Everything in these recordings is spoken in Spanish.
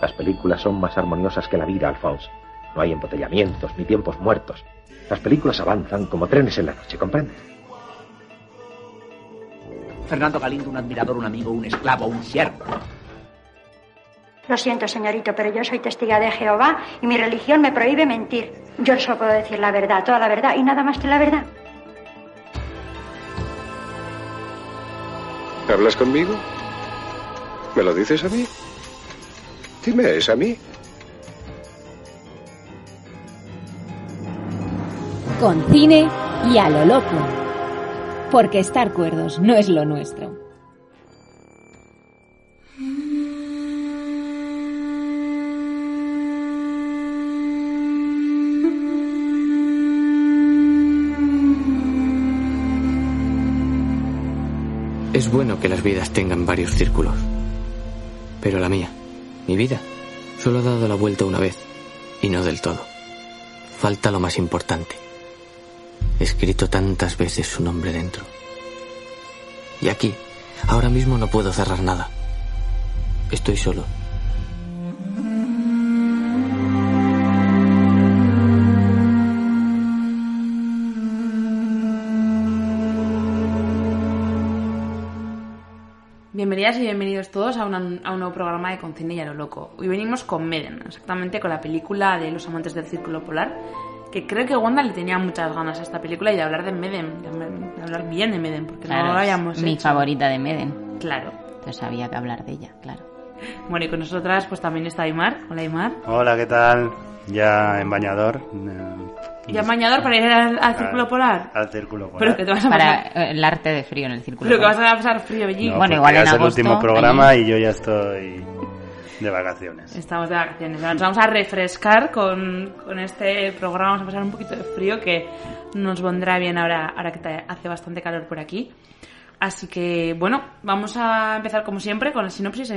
Las películas son más armoniosas que la vida, Alphonse. No hay embotellamientos ni tiempos muertos. Las películas avanzan como trenes en la noche, ¿comprendes? Fernando Galindo, un admirador, un amigo, un esclavo, un siervo. Lo siento, señorito, pero yo soy testiga de Jehová y mi religión me prohíbe mentir. Yo solo puedo decir la verdad, toda la verdad y nada más que la verdad. ¿Hablas conmigo? ¿Me lo dices a mí? Dime, ¿es a mí? Con cine y a lo loco. Porque estar cuerdos no es lo nuestro. Es bueno que las vidas tengan varios círculos. Pero la mía, mi vida, solo ha dado la vuelta una vez, y no del todo. Falta lo más importante. He escrito tantas veces su nombre dentro. Y aquí, ahora mismo no puedo cerrar nada. Estoy solo. Bienvenidas y bienvenidos todos a, una- a un nuevo programa de Con Cine y a lo Loco. Hoy venimos con Meden, exactamente con la película de Los Amantes del Círculo Polar, que creo que Wanda le tenía muchas ganas a esta película y de hablar de Meden, de, hablar bien de Meden, porque no lo habíamos mi hecho. favorita de Meden. Claro. Entonces había que hablar de ella, claro. Bueno, y con nosotras pues también está Aymar. Hola Aymar. Hola, ¿qué tal? Ya en bañador. eh, ¿Ya bañador para ir al, al Círculo Polar? Al círculo polar. Pero que te vas a Para pasar... el arte de frío en el círculo. Pero que vas polar. a pasar frío allí. No, bueno, igual ya en es el agosto, último programa allí. y yo ya estoy de vacaciones. Estamos de vacaciones. Nos vamos a refrescar con, con este programa. Vamos a pasar un poquito de frío que nos vendrá bien ahora, ahora que te- hace bastante calor por aquí. Así que, bueno, vamos a empezar como siempre con la sinopsis.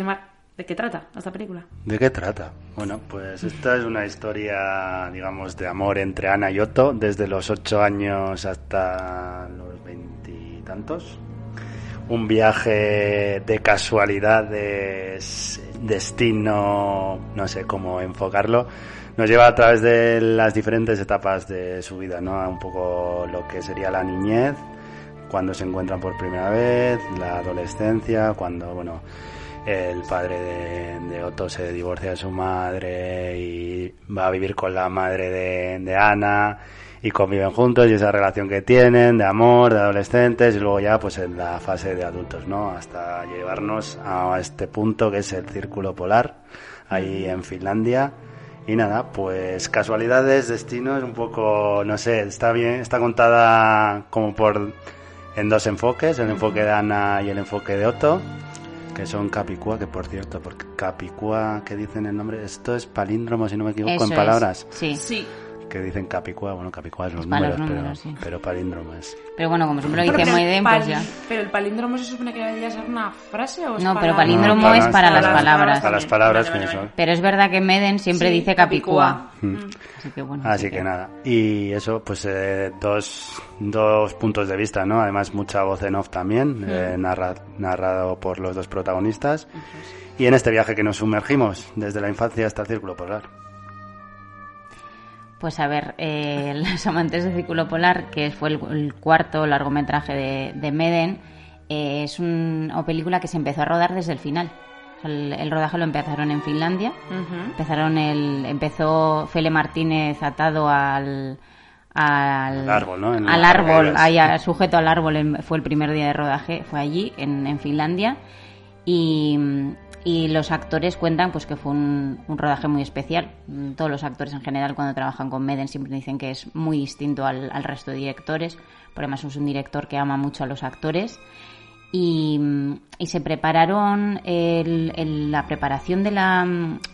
¿De qué trata esta película? ¿De qué trata? Bueno, pues esta es una historia, digamos, de amor entre Ana y Otto, desde los ocho años hasta los veintitantos. Un viaje de casualidades, destino, no sé cómo enfocarlo, nos lleva a través de las diferentes etapas de su vida, ¿no? A Un poco lo que sería la niñez, cuando se encuentran por primera vez, la adolescencia, cuando, bueno, el padre de, de Otto se divorcia de su madre y va a vivir con la madre de, de Ana y conviven juntos y esa relación que tienen de amor, de adolescentes y luego ya pues en la fase de adultos, ¿no? Hasta llevarnos a este punto que es el círculo polar, ahí en Finlandia. Y nada, pues casualidades, destinos, un poco, no sé, está bien, está contada como por en dos enfoques, el enfoque de Ana y el enfoque de Otto que son Capicúa, que por cierto, porque Capicúa, que dicen el nombre, esto es palíndromo, si no me equivoco, Eso en es, palabras. Sí. Sí. Que dicen Capicúa, bueno, Capicúa es los Es números, los pero, sí. pero palíndromo es. Pero bueno, como siempre lo Pero dice pues ya. Pero el palíndromo se supone que debería ser una frase o es No, para- pero palíndromo No, es para las palabras. Para las palabras. Pero es verdad que Meden siempre Sí, dice Capicúa. Mm. Así que bueno. Así que nada. Y eso, pues eh, dos, dos puntos de vista, ¿no? Además, mucha voz en off también, eh, narra- narrado por los dos protagonistas. Y en este viaje que nos sumergimos, desde la infancia hasta el círculo polar. Pues a ver, eh, Los amantes del círculo polar, que fue el, el cuarto largometraje de, de Meden, eh, es un- una película que se empezó a rodar desde el final. El, el rodaje lo empezaron en Finlandia. Empezaron el, empezó Fele Martínez atado al, al, Al árbol, ¿no? En al las árbol, árboles. ahí, a- sujeto al árbol, en- fue el primer día de rodaje, fue allí, en, en Finlandia. Y, y los actores cuentan pues que fue un, un rodaje muy especial. Mm, Todos los actores en general cuando trabajan con Meden siempre dicen que es muy distinto al, al resto de directores, porque además es un director que ama mucho a los actores. y, y se prepararon, el- el- la preparación de la,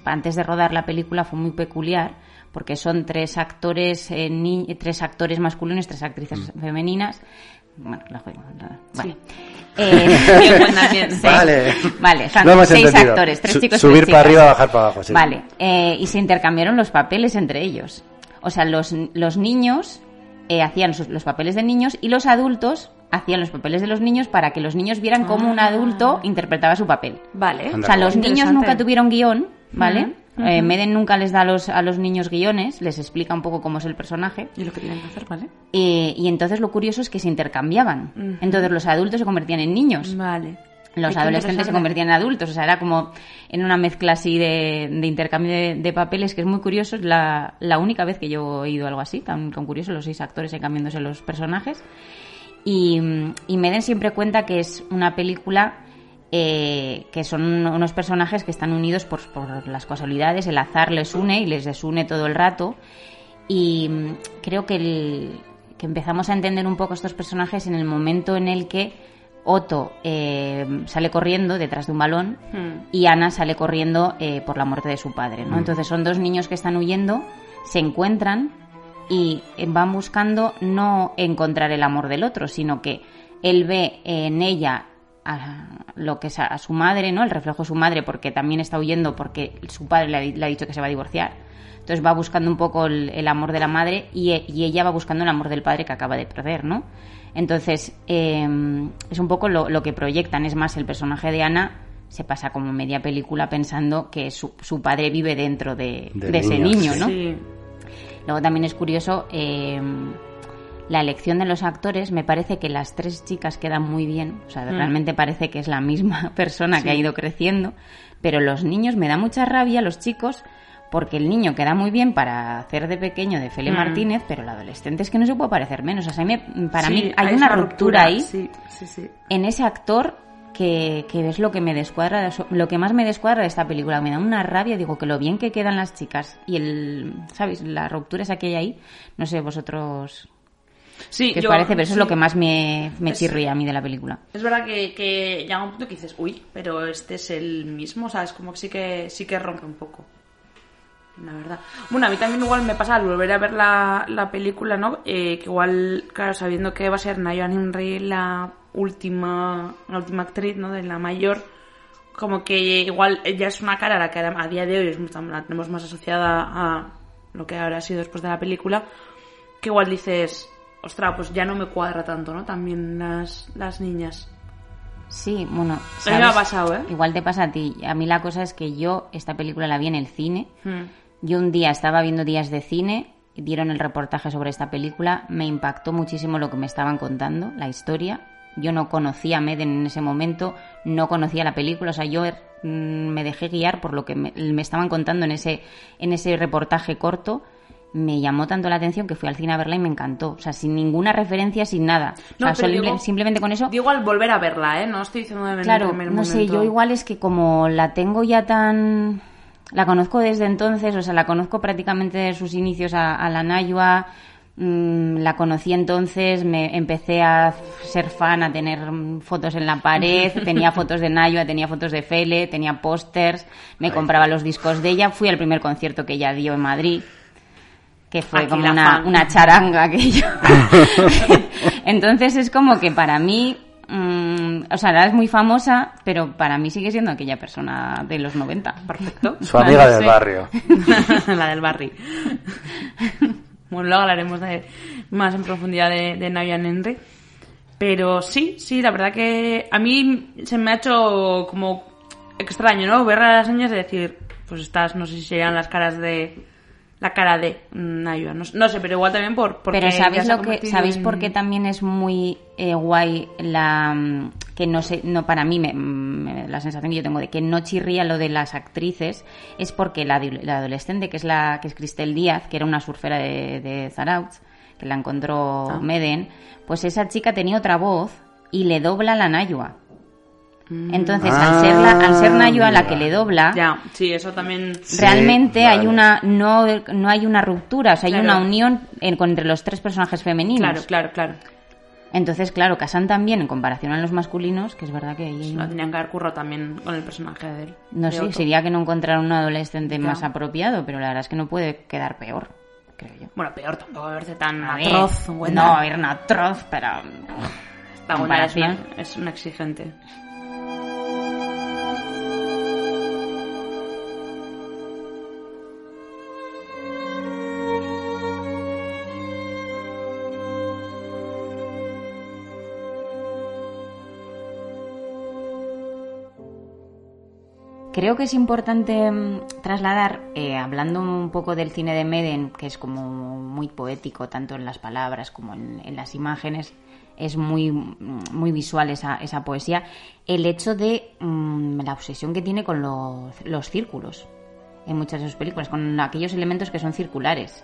antes de rodar la película fue muy peculiar, porque son tres actores, eh, ni- tres actores masculinos, tres actrices femeninas. Bueno, la juego. la- Vale. Eh, sí. Vale. Vale, son hemos seis entendido. actores, tres Su- chicos, subir tres para arriba, bajar para abajo, sí. Vale, eh, y se intercambiaron los papeles entre ellos. O sea, los, los niños eh, hacían sus- los papeles de niños y los adultos hacían los papeles de los niños para que los niños vieran cómo un Ah. adulto interpretaba su papel. Vale. O sea, los niños nunca tuvieron guion, ¿vale? Ujú, Eh. Meden nunca les da a los, a los niños guiones, les explica un poco cómo es el personaje. Y lo que tienen que hacer, ¿vale? Eh, y entonces lo curioso es que se intercambiaban. Ujú. Entonces los adultos se convertían en niños. Vale. Los adolescentes se convertían en adultos. O sea, era como en una mezcla así de, de intercambio de, de papeles que es muy curioso. Es la, la única vez que yo he oído algo así, tan, tan curioso, los seis actores cambiándose los personajes. Y, y Meden siempre cuenta que es una película eh, que son unos personajes que están unidos por, por las casualidades, el azar les une y les desune todo el rato. Y mm, creo que, el- que empezamos a entender un poco estos personajes en el momento en el que Otto eh, sale corriendo detrás de un balón Hmm. y Ana sale corriendo eh, por la muerte de su padre. ¿no? Mm. Entonces son dos niños que están huyendo, se encuentran y van buscando no encontrar el amor del otro, sino que él ve en ella a lo que es a, a su madre, ¿no? El reflejo de su madre, porque también está huyendo porque su padre le ha, di- le ha dicho que se va a divorciar. Entonces va buscando un poco el, el amor de la madre y, e- y ella va buscando el amor del padre que acaba de perder, ¿no? Entonces, eh, es un poco lo, lo que proyectan. Es más, el personaje de Ana se pasa como media película pensando que su, su padre vive dentro de, ese niño. ¿no? Sí. Luego también es curioso eh, la elección de los actores. Me parece que las tres chicas quedan muy bien. O sea, Mm. realmente parece que es la misma persona que ha ido creciendo. Pero los niños me da mucha rabia, los chicos, porque el niño queda muy bien para hacer de pequeño de Fele Mm. Martínez, pero el adolescente es que no se puede parecer menos. O sea, me- para Sí, mí hay hay una ruptura ahí Sí, sí, sí. en ese actor que, que es lo que me descuadra, lo que más me descuadra de esta película. Me da una rabia, digo, que lo bien que quedan las chicas y el, ¿sabes? La ruptura esa que hay ahí. No sé, vosotros Sí, os yo- parece, pero eso es sí. lo que más me, me Es- chirría a mí de la película. Es verdad que, que llega un punto que dices, uy, pero este es el mismo, o sea, es como que sí que, sí que rompe un poco. La verdad. Bueno, a mí también igual me pasa al volver a ver la, la película, ¿no? Eh, que igual, claro, sabiendo que va a ser Nayan Henry la última, la última actriz, ¿no? De la mayor, como que igual ella es una cara a la que a día de hoy es la tenemos más asociada a lo que ahora ha sido después de la película, que igual dices, ostras, pues ya no me cuadra tanto, ¿no? También las, las niñas. Sí, bueno, A mí me ha pasado, ¿eh? Igual te pasa a ti. A mí la cosa es que yo esta película la vi en el cine. Hmm. Yo un día estaba viendo días de cine, dieron el reportaje sobre esta película, me impactó muchísimo lo que me estaban contando, la historia. Yo no conocía a Meden en ese momento, no conocía la película, o sea, yo mm, me dejé guiar por lo que me, me estaban contando en ese, en ese reportaje corto. Me llamó tanto la atención que fui al cine a verla y me encantó. O sea, sin ninguna referencia, sin nada. O No, sea, digo- simplemente con eso Digo al volver a verla, ¿eh? No estoy diciendo de en el Claro, no sé, yo igual es que como la tengo ya tan... La conozco desde entonces, o sea, la conozco prácticamente de sus inicios a, a la Nayua, mm, la conocí entonces, me empecé a ser fan, a tener fotos en la pared, tenía fotos de Nayua, tenía fotos de Fele, tenía pósters, me compraba los discos de ella, fui al primer concierto que ella dio en Madrid, que fue Aquí como una, una charanga aquello. Entonces es como que para mí, mm, o sea, ahora es muy famosa, pero para mí sigue siendo aquella persona de los 90. Perfecto. Su amiga del barrio. la del barrio. bueno, luego hablaremos de, más en profundidad de, de Nayan Henry. Pero sí, sí, la verdad que a mí se me ha hecho como extraño, ¿no? Ver a las niñas y decir, pues estas, no sé si serían las caras de... La cara de Nayua, no, no sé, pero igual también por... Porque Pero ¿sabéis lo que sabéis en- por qué también es muy eh, guay la mm, que no sé, no para mí me- me- la sensación que yo tengo de que no chirría lo de las actrices es porque la, adolescente que es la que es Cristel Díaz, que era una surfera de, de Zarautz, que la encontró Ah. Meden, pues esa chica tenía otra voz y le dobla la Nayua. Entonces, al ser la, al ser Ah, Nayua la que le dobla, Ya, sí, eso también... realmente Sí, hay una no no hay una ruptura, o sea, hay Claro. una unión en- con- entre los tres personajes femeninos. Claro, claro, claro. Entonces, claro, casan también en comparación a los masculinos, que es verdad que ahí... Lo tenían que haber currado también con el personaje de él. No sé, Otto. sería que no encontraran un adolescente más apropiado, pero la verdad es que no puede quedar peor, creo yo. Bueno, peor tampoco a verse tan A atroz. Wenda. no, a ver, no atroz, pero... Esta Wenda es una, comparación. es una exigente. Creo que es importante mm, trasladar, eh, hablando un poco del cine de Meden, que es como muy poético, tanto en las palabras como en, las imágenes, es muy, mm, muy visual esa, esa poesía, el hecho de mm, la obsesión que tiene con los, los círculos en muchas de sus películas, con aquellos elementos que son circulares.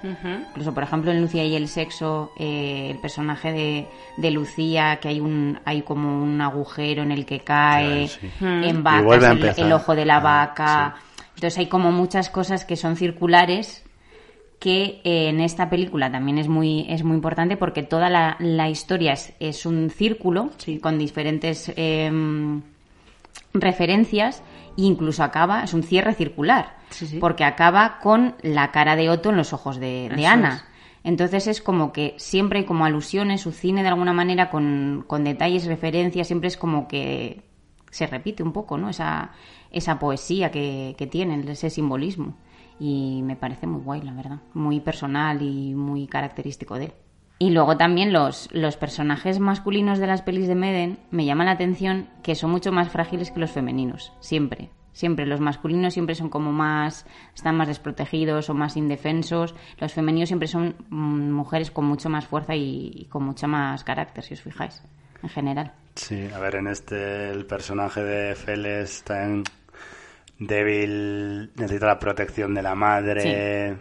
Incluso, por ejemplo, en Lucía y el sexo, eh, el personaje de, de Lucía, que hay un hay como un agujero en el que cae, Sí, sí. en vacas, el, ojo de la Ah, vaca. Entonces hay como muchas cosas que son circulares que eh, en esta película también es muy, es muy importante porque toda la, la historia es, es un círculo con diferentes em, referencias incluso acaba, es un cierre circular, Sí, sí. porque acaba con la cara de Otto en los ojos de, Ana. es. Entonces es como que siempre hay como alusiones, su cine de alguna manera con, con detalles, referencias, siempre es como que se repite un poco, ¿no? Esa, esa poesía que, que tienen, ese simbolismo. Y me parece muy guay, la verdad. Muy personal y muy característico de él. Y luego también los, los personajes masculinos de las pelis de Meden me llaman la atención que son mucho más frágiles que los femeninos, siempre. Siempre, los masculinos siempre son como más, están más desprotegidos o más indefensos. Los femeninos siempre son mm, mujeres con mucho más fuerza y, y con mucho más carácter, si os fijáis, en general. Sí, a ver, en este el personaje de Fele está en débil, necesita la protección de la madre.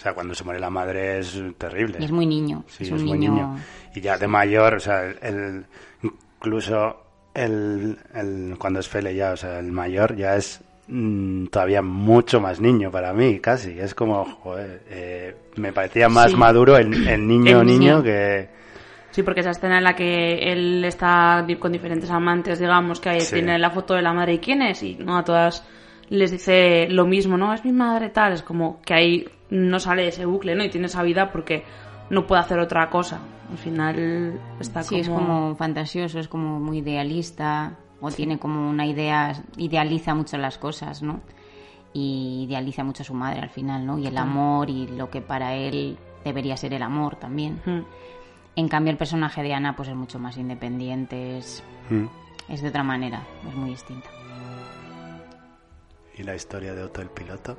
O sea, cuando se muere la madre es terrible. Y es muy niño, Sí, es es, un muy niño- niño. Y ya de mayor, o sea, el, incluso el, el- cuando es Fele ya, o sea, el mayor ya es mm, todavía mucho más niño para mí, casi. Es como, joder, eh, me parecía más Sí. maduro el, el niño El niño que... Sí, porque esa escena en la que él está con diferentes amantes, digamos, que ahí Sí. tiene la foto de la madre y quién es, y no a todas les dice lo mismo, ¿no? Es mi madre tal, es como que ahí no sale de ese bucle, ¿no? Y tiene esa vida porque no puede hacer otra cosa. Al final está Sí, es como fantasioso, es como muy idealista, o tiene como una idea, idealiza mucho las cosas, ¿no? Y idealiza mucho a su madre al final, ¿no? Y el amor y lo que para él debería ser el amor también. Mm. En cambio, el personaje de Ana, pues es mucho más independiente, es, Mm. es de otra manera, es muy distinta. ¿Y la historia de Otto el piloto?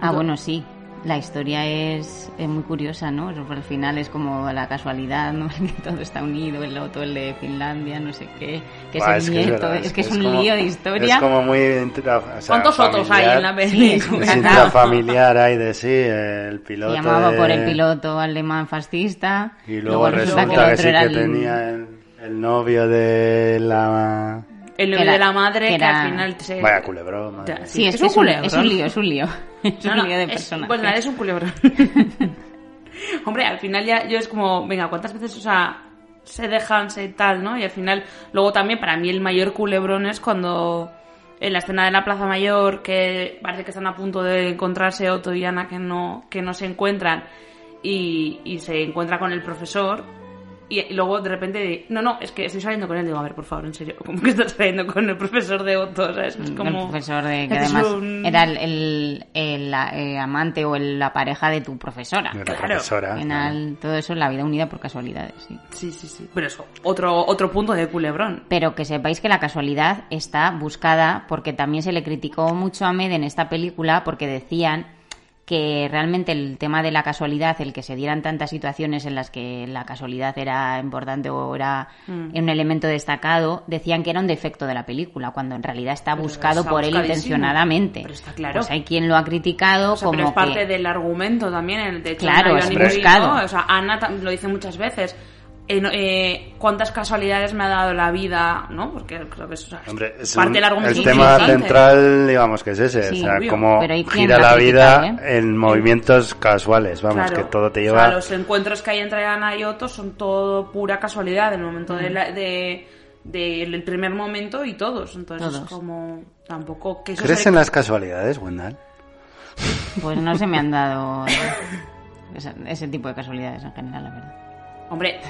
Ah, bueno, sí. La historia es, es muy curiosa, ¿no? Al final es como la casualidad, ¿no? Que todo está unido, el otro, el de Finlandia, no sé qué, que Buah, es el que nieto, verdad, es, que es, es un como- lío de historia. Es como muy... intra- o sea, ¿Cuántos otros hay en la Sí, es un película? Es cacao. familiar hay de sí, el piloto Se llamaba de- por el piloto alemán fascista. Y luego, resulta que, el otro sí era que el- tenía el, el novio de la... El novio de la madre que al final se... Vaya culebrón. madre. Sí, es, Es que un es, un, culebrón. es un lío, es un lío. Es No, un no, lío de personajes. Pues nada, es un culebrón. Hombre, al final ya yo es como, venga, ¿cuántas veces, o sea, se dejan, se tal, ¿no? Y al final, luego también para mí el mayor culebrón es cuando en la escena de la Plaza Mayor, que parece que están a punto de encontrarse Otto y Ana que no, que no se encuentran, y, y se encuentra con el profesor, y, luego de repente, no, no, es que estoy saliendo con él, digo, a ver, por favor, en serio, ¿cómo que estás saliendo con el profesor de Otto? ¿sabes? Es como... El profesor de que además un- era el, el- el, eh, amante o el- la pareja de tu profesora. De la Claro. profesora. Al final, todo eso es la vida unida por casualidades, sí. Sí, sí, sí. Pero eso, otro, otro punto de culebrón. Pero que sepáis que la casualidad está buscada porque también se le criticó mucho a Med en esta película porque decían que realmente el tema de la casualidad, el que se dieran tantas situaciones en las que la casualidad era importante o era Mm. un elemento destacado, decían que era un defecto de la película, cuando en realidad está Pero buscado está por él intencionadamente. Pero está claro. Pues hay quien lo ha criticado O sea, como pero es parte que... del argumento también. el- De hecho, Claro, es buscado. O sea, Ana lo dice muchas veces. En, eh, cuántas casualidades me ha dado la vida, ¿no? Porque creo que eso o sea, Hombre, es parte un- del argumento el tema central, digamos que es ese, Sí, o sea, obvio. cómo gira la vida ¿eh? en movimientos casuales, vamos, Claro. que todo te O lleva... sea, los encuentros que hay entre Ana y Otto son todo pura casualidad del momento de Mm. la- de- del primer momento y todos. Entonces Todos. es como tampoco que eso ¿Crees en las casualidades, Wendell? Pues no se me han dado ese, ese tipo de casualidades en general, la verdad. Hombre,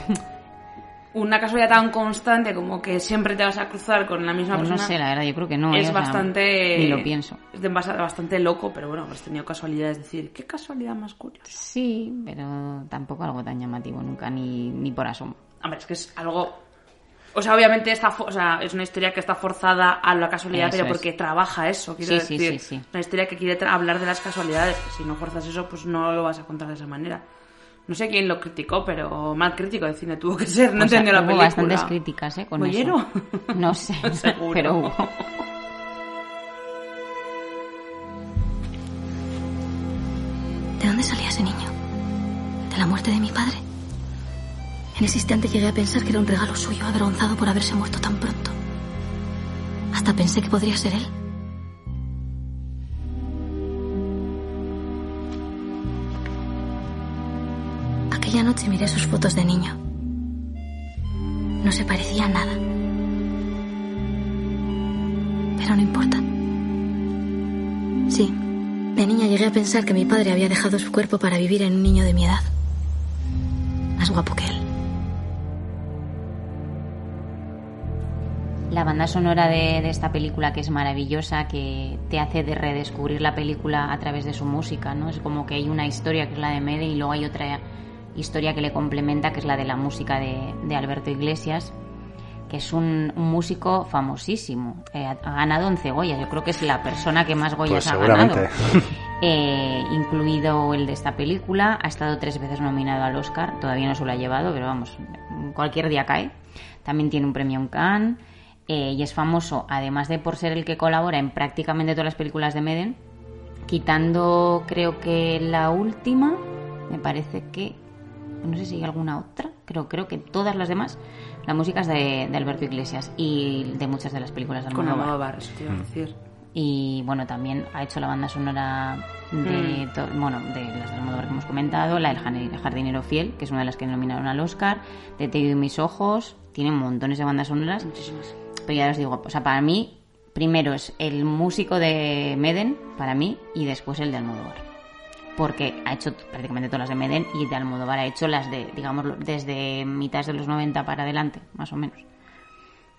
una casualidad tan constante como que siempre te vas a cruzar con la misma Pues no persona. sé, la verdad, yo creo que no. ¿eh? Es O sea, bastante. Ni lo pienso. Es bastante loco, pero bueno, has tenido casualidades. Es decir, qué casualidad más curiosa. Sí, pero tampoco algo tan llamativo nunca, ni, ni por asomo. Hombre, es que es algo. O sea, obviamente está o sea, es una historia que está forzada a la casualidad, Eso pero es. porque trabaja eso, quiero Sí, sí, decir. sí, sí. Una historia que quiere hablar de las casualidades. que Si no forzas eso, pues no lo vas a contar de esa manera. No sé quién lo criticó, pero mal crítico de cine tuvo que ser. No O sea, entendió la hubo película. bastantes críticas, ¿eh? Con ¿Bollero? eso. No sé, Seguro. pero hubo. ¿De dónde salía ese niño? ¿De la muerte de mi padre? En ese instante llegué a pensar que era un regalo suyo, avergonzado por haberse muerto tan pronto. Hasta pensé que podría ser él. Aquella noche miré sus fotos de niño. No se parecía a nada. Pero no importa. Sí, de niña llegué a pensar que mi padre había dejado su cuerpo para vivir en un niño de mi edad. Más guapo que él. La banda sonora de, esta película que es maravillosa, que te hace de redescubrir la película a través de su música, ¿no? Es como que hay una historia que es la de Mede y luego hay otra historia que le complementa, que es la de la música de, de Alberto Iglesias, que es un, un músico famosísimo. Eh, ha ha ganado 11 Goyas, yo creo que es la persona que más Goyas Pues ha ganado. Eh, incluido el de esta película, ha estado tres veces nominado al Oscar, todavía no se lo ha llevado, pero vamos, cualquier día cae. También tiene un premio en Cannes eh, y es famoso, además de por ser el que colabora en prácticamente todas las películas de Meden, quitando creo que la última, me parece que, no sé si hay alguna otra, creo, creo que todas las demás, la música es de, de Alberto Iglesias y de muchas de las películas de Con Almodóvar. Almodóvar, eso te iba a Mm. decir. Y bueno, también ha hecho la banda sonora de, Mm. to- bueno, de las de Almodóvar que hemos comentado, la del Jardinero Fiel, que es una de las que nominaron al Oscar, de Te y mis ojos, tiene montones de bandas sonoras. Muchísimas. Pero ya os digo, o sea, para mí, primero es el músico de Meden, para mí, y después el de Almodóvar. Porque ha hecho prácticamente todas las de Meden y de Almodóvar ha hecho las de, digamos, desde mitad de los 90 para adelante, más o menos.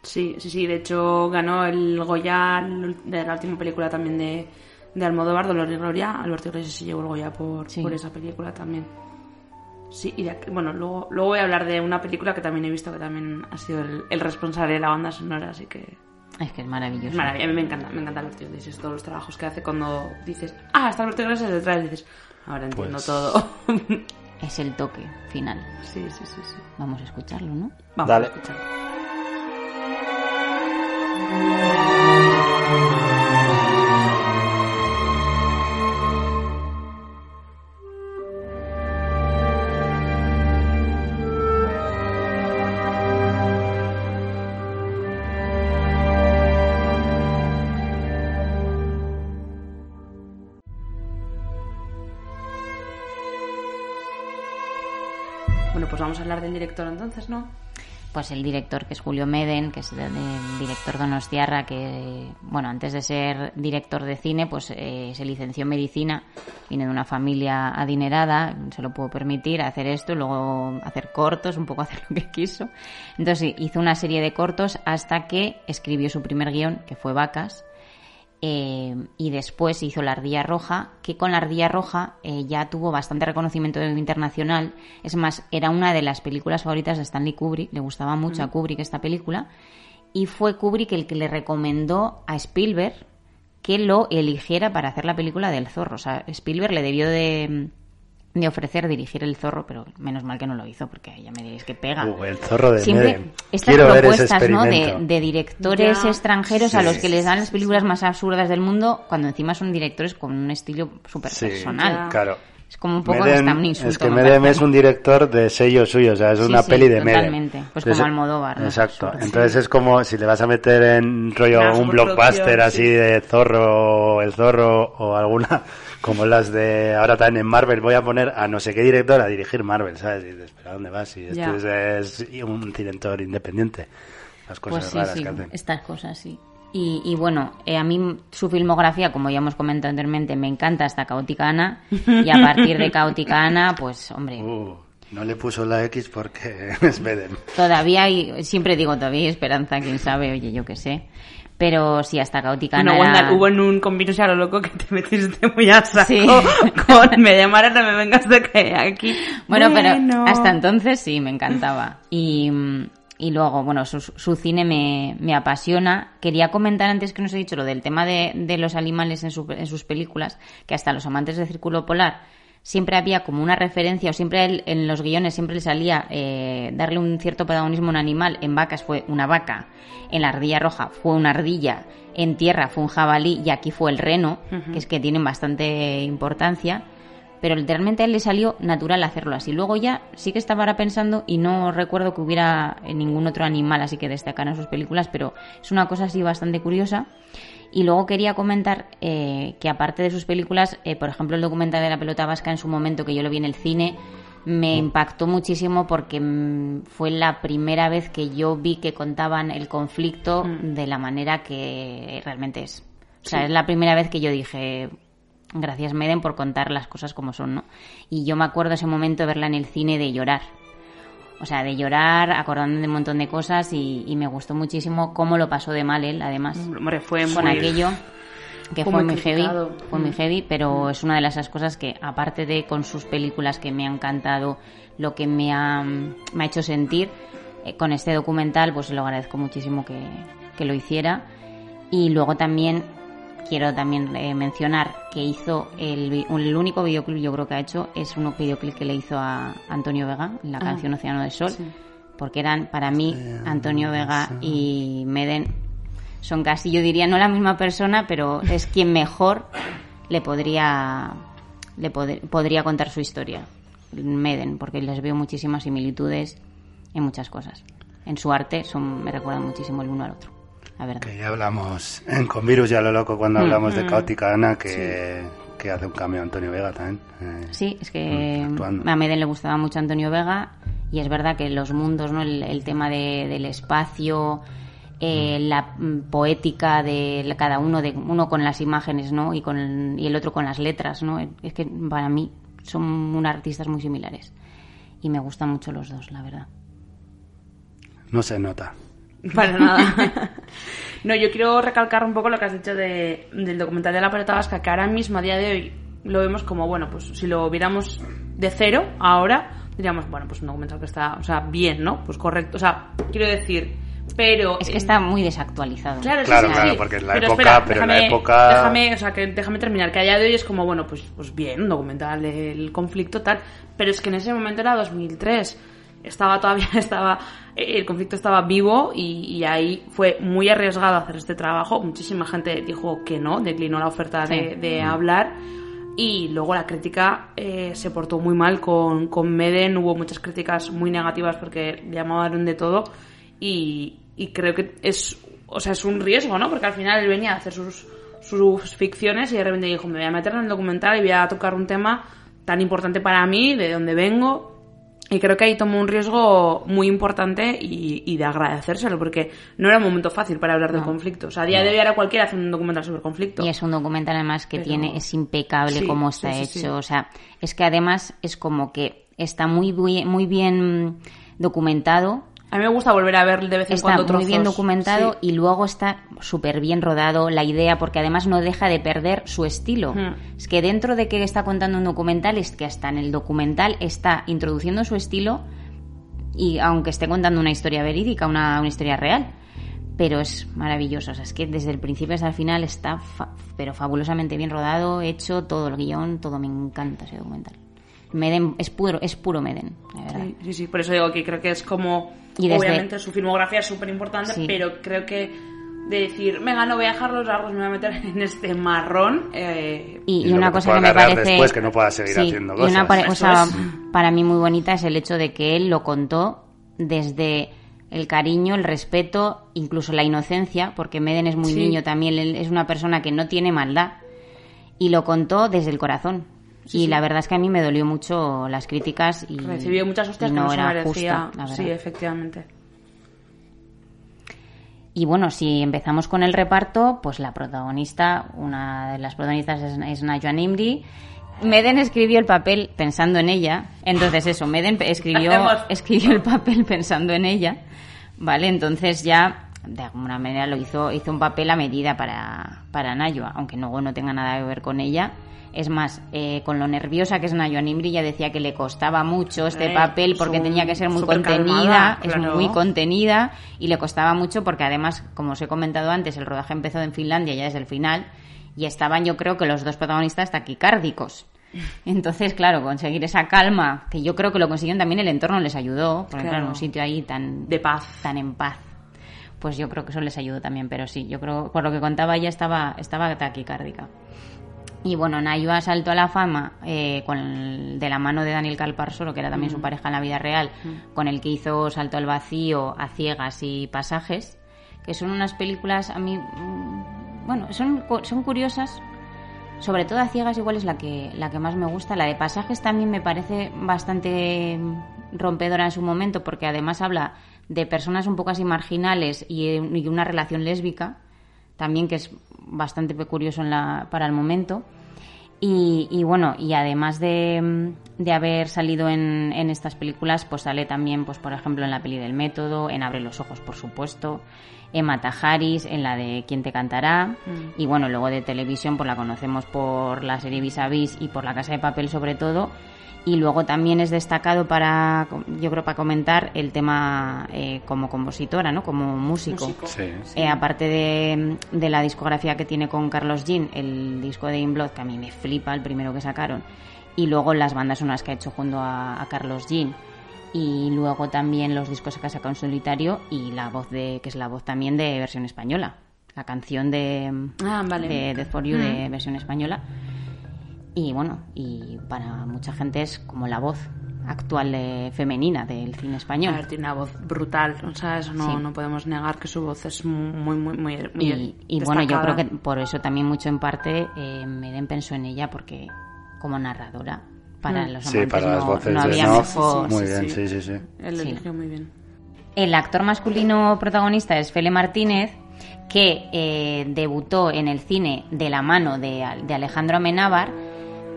Sí, sí, sí. De hecho, ganó el Goya de la última película también de, de Almodóvar, Dolor y Gloria. Alberto Iglesias se llevó el Goya por, Sí. por esa película también. Sí, y de bueno, luego, luego voy a hablar de una película que también he visto que también ha sido el, el responsable de la banda sonora, así que Es que es maravilloso. es maravilloso. A mí me encanta, me encanta Alberto Iglesias, todos los trabajos que hace cuando dices, ah, está Alberto Iglesias detrás, dices, ahora entiendo Pues- todo. Es el toque final. Sí, sí, sí, sí. Vamos a escucharlo, ¿no? Vamos Dale. a escucharlo. Director entonces, ¿no? Pues el director, que es Julio Meden, que es el, director Donostiarra, que, bueno, antes de ser director de cine, pues eh, se licenció en medicina, viene de una familia adinerada, se lo pudo permitir hacer esto luego hacer cortos, un poco hacer lo que quiso. Entonces hizo una serie de cortos hasta que escribió su primer guion, que fue Vacas, eh, y después hizo La Ardilla Roja, que con La Ardilla Roja eh, ya tuvo bastante reconocimiento internacional. Es más, era una de las películas favoritas de Stanley Kubrick, le gustaba mucho a Kubrick esta película, y fue Kubrick el que le recomendó a Spielberg que lo eligiera para hacer la película del zorro. O sea, Spielberg le debió de, de ofrecer dirigir el zorro, pero menos mal que no lo hizo, porque ya me diréis que pega. Uh, el zorro de Siempre estas Quiero propuestas ¿no? de, directores Ya. extranjeros a Sí. los que les dan las películas más absurdas del mundo, cuando encima son directores con un estilo súper Sí, personal. claro. Es como un poco Medem- hasta un insulto. es que me Medem parece. es un director de sello suyo, o sea, es Sí, una sí, peli de Medem. totalmente. Pues como Almodóvar, ¿no? Exacto. Sí. Entonces es como si le vas a meter en rollo un blockbuster así sí. de Zorro o El Zorro o alguna como las de ahora también en Marvel voy a poner a no sé qué director a dirigir Marvel, ¿sabes? Y dices, ¿pero a dónde vas? Y Ya. este es, es un director independiente. Las cosas Pues sí, raras sí, que hacen. estas cosas, sí. Y, y bueno, eh, a mí su filmografía, como ya hemos comentado anteriormente, me encanta hasta Caótica Ana. Y a partir de Caótica Ana, pues hombre, Uh, no le puso la X porque es Medem. todavía hay, siempre digo todavía hay esperanza, quién sabe, oye, yo qué sé. Pero sí, hasta Caótica. Bueno, era- hubo en un convino a lo loco que te metiste muy a saco Sí. con me llamaron, no me vengas de que aquí. Bueno, pero hasta entonces sí, me encantaba. Y, y luego, bueno, su, su cine me, me apasiona. Quería comentar antes que nos he dicho lo del tema de, de los animales en, su- en sus películas, que hasta los amantes del Círculo Polar siempre había como una referencia, o siempre él- en los guiones siempre le salía eh, darle un cierto protagonismo a un animal. En vacas fue una vaca, en la ardilla roja fue una ardilla, en tierra fue un jabalí y aquí fue el reno, que es que tienen bastante importancia pero literalmente a él le salió natural hacerlo así. Luego ya sí que estaba ahora pensando y no recuerdo que hubiera ningún otro animal así que destacara en sus películas, pero es una cosa así bastante curiosa. Y luego quería comentar eh, que aparte de sus películas, eh, por ejemplo el documental de la pelota vasca en su momento que yo lo vi en el cine, me impactó muchísimo porque mm, fue la primera vez que yo vi que contaban el conflicto de la manera que realmente es. O sea, Sí. es la primera vez que yo dije, gracias Meden por contar las cosas como son, ¿no? Y yo me acuerdo ese momento de verla en el cine de llorar. O sea, de llorar, acordándome de un montón de cosas y, y me gustó muchísimo cómo lo pasó de mal él, además. Hombre, fue con muy- aquello que fue muy heavy, fue muy Mm. heavy, pero es una de las cosas que, aparte de con sus películas que me han encantado, lo que me ha, me ha hecho sentir, eh, con este documental, pues lo agradezco muchísimo que, que lo hiciera. Y luego también quiero también eh, mencionar que hizo el, único videoclip yo creo que ha hecho es un videoclip que le hizo a Antonio Vega, la Ah, canción Océano del Sol, sí. porque eran para mí Antonio Vega y Meden son casi, yo diría, no la misma persona, pero es quien mejor le podría, le pod- podría contar su historia. Meden, porque les veo muchísimas similitudes en muchas cosas. En su arte son, me recuerdan muchísimo el uno al otro, la verdad. Que ya hablamos en Con Virus ya lo loco cuando Mm. hablamos de Mm. Caótica Ana que, que hace un cambio Antonio Vega también. eh, Sí, es que actuando. a Meden le gustaba mucho Antonio Vega y es verdad que los mundos, ¿no? el, el tema de- del espacio, eh, la mm, poética de cada uno, de uno con las imágenes ¿no? y, con el, y el otro con las letras. ¿no? Es que para mí son unos artistas muy similares y me gustan mucho los dos, la verdad. No se nota. Para nada. no, yo quiero recalcar un poco lo que has dicho de- del documental de la pelota vasca, que ahora mismo, a día de hoy, lo vemos como, bueno, pues si lo viéramos de cero, ahora, diríamos, bueno, pues un documental que está, o sea, bien, ¿no? Pues correcto. O sea, quiero decir, pero... Es que está muy desactualizado. Claro, sí, Claro, sí, claro, sí. porque en la Pero época- espera, pero en la época- Déjame, o sea, que déjame terminar, que a día de hoy es como, bueno, pues, pues bien, un documental del conflicto, tal. Pero es que en ese momento era 2003. Estaba todavía, estaba, eh, el conflicto estaba vivo y, y ahí fue muy arriesgado hacer este trabajo. Muchísima gente dijo que no, declinó la oferta de, Sí. de hablar. Y luego la crítica eh, se portó muy mal con, con Meden, hubo muchas críticas muy negativas porque llamaban de todo y, y creo que es, o sea, es un riesgo, ¿no? Porque al final él venía a hacer sus, sus ficciones y de repente dijo, me voy a meter en el documental y voy a tocar un tema tan importante para mí, de donde vengo. Y creo que ahí tomó un riesgo muy importante y, y de agradecérselo, porque no era un momento fácil para hablar del No. conflicto. O sea, a día de hoy ahora cualquiera hace un documental sobre conflicto. Y es un documental además que Pero- tiene, es impecable Sí, como está sí, sí, hecho. O sea, es que además es como que está muy muy bien documentado. A mí me gusta volver a ver de vez en Está cuando muy bien documentado Sí. y luego está súper bien rodado la idea porque además no deja de perder su estilo. Hmm. Es que dentro de que está contando un documental es que hasta en el documental está introduciendo su estilo y aunque esté contando una historia verídica, una, una historia real. Pero es maravilloso, o sea, es que desde el principio hasta el final está fa- pero fabulosamente bien rodado, hecho todo el guion, todo me encanta ese documental. Meden es puro, es puro Meden, la verdad. Sí, sí, sí, por eso digo que creo que es como... Y desde- Obviamente su filmografía es súper importante, Sí. pero creo que de decir, venga, no voy a dejar los largos, me voy a meter en este marrón. eh, Y, Y y una cosa que me parece. después, que no pueda seguir haciendo y una cosas. pare- Eso cosa es. para mí muy bonita es el hecho de que él lo contó desde el cariño, el respeto, incluso la inocencia, porque Meden es muy Sí. niño también, él es una persona que no tiene maldad, y lo contó desde el corazón. Sí, y la verdad es que a mí me dolió mucho las críticas y recibió muchas hostias y que no se merecía. justa, sí, efectivamente. Y bueno, si empezamos con el reparto, pues la protagonista, una de las protagonistas es, es Najwa Nimri. Meden escribió el papel pensando en ella. Entonces eso, Meden escribió, escribió el papel pensando en ella. ¿Vale? Entonces ya, de alguna manera, lo hizo, hizo un papel a medida para, para Najwa, aunque no, no tenga nada que ver con ella. Es más, eh, con lo nerviosa que es Najwa Nimri, ya decía que le costaba mucho este Eh, papel porque tenía que ser muy contenida, calmada, es claro. muy contenida y le costaba mucho porque además, como os he comentado antes, el rodaje empezó en Finlandia ya desde el final y estaban yo creo que los dos protagonistas taquicárdicos. Entonces, claro, conseguir esa calma, que yo creo que lo consiguieron también el entorno les ayudó, porque Claro. claro, un sitio ahí tan De paz. tan en paz. Pues yo creo que eso les ayudó también, pero sí, yo creo, por lo que contaba ella estaba, estaba taquicárdica. Y bueno, Nayua saltó a la fama eh, con el- de la mano de Daniel Calparsoro, que era también su pareja en la vida real, con el que hizo Salto al Vacío, A Ciegas y Pasajes, que son unas películas a mí, mm, bueno, son, son curiosas. Sobre todo A Ciegas igual es la que, la que más me gusta. La de Pasajes también me parece bastante mm, rompedora en su momento, porque además habla de personas un poco así marginales y, y una relación lésbica, también que es bastante curioso en la, para el momento. Y, y bueno, y además de, mm, de haber salido en, en estas películas, pues sale también, pues por ejemplo, en la peli del método, en Abre los ojos, por supuesto, en Matajaris, en la de Quién te cantará, y bueno, luego de televisión, pues la conocemos por la serie Vis a Vis y por La Casa de Papel sobre todo, y luego también es destacado para, yo creo, para comentar el tema eh, como compositora, ¿no? Como músico. Músico. Sí. Eh, aparte de, de la discografía que tiene con Carlos Jean, el disco de In Blood, que a mí me flipa, el primero que sacaron, y luego las bandas sonoras que ha hecho junto a, a Carlos Jean, y luego también los discos que ha sacado en solitario, y la voz de, que es la voz también de versión española, la canción de, Ah, vale. de Death for You de versión española. Y bueno, y para mucha gente es como la voz actual de- femenina del cine A español. ver, tiene una voz brutal, o sea, eso no, Sí. no podemos negar que su voz es muy, muy, muy, muy Y, y bueno, yo creo que por eso también mucho en parte eh, Meden pensó en ella porque como narradora para Mm. los Sí, amantes para las no, voces no había Noff, mejor. muy sí, bien, sí. sí, sí, sí. Él lo Sí. eligió muy bien. El actor masculino protagonista es Fele Martínez, que eh, debutó en el cine de la mano de, de Alejandro Amenábar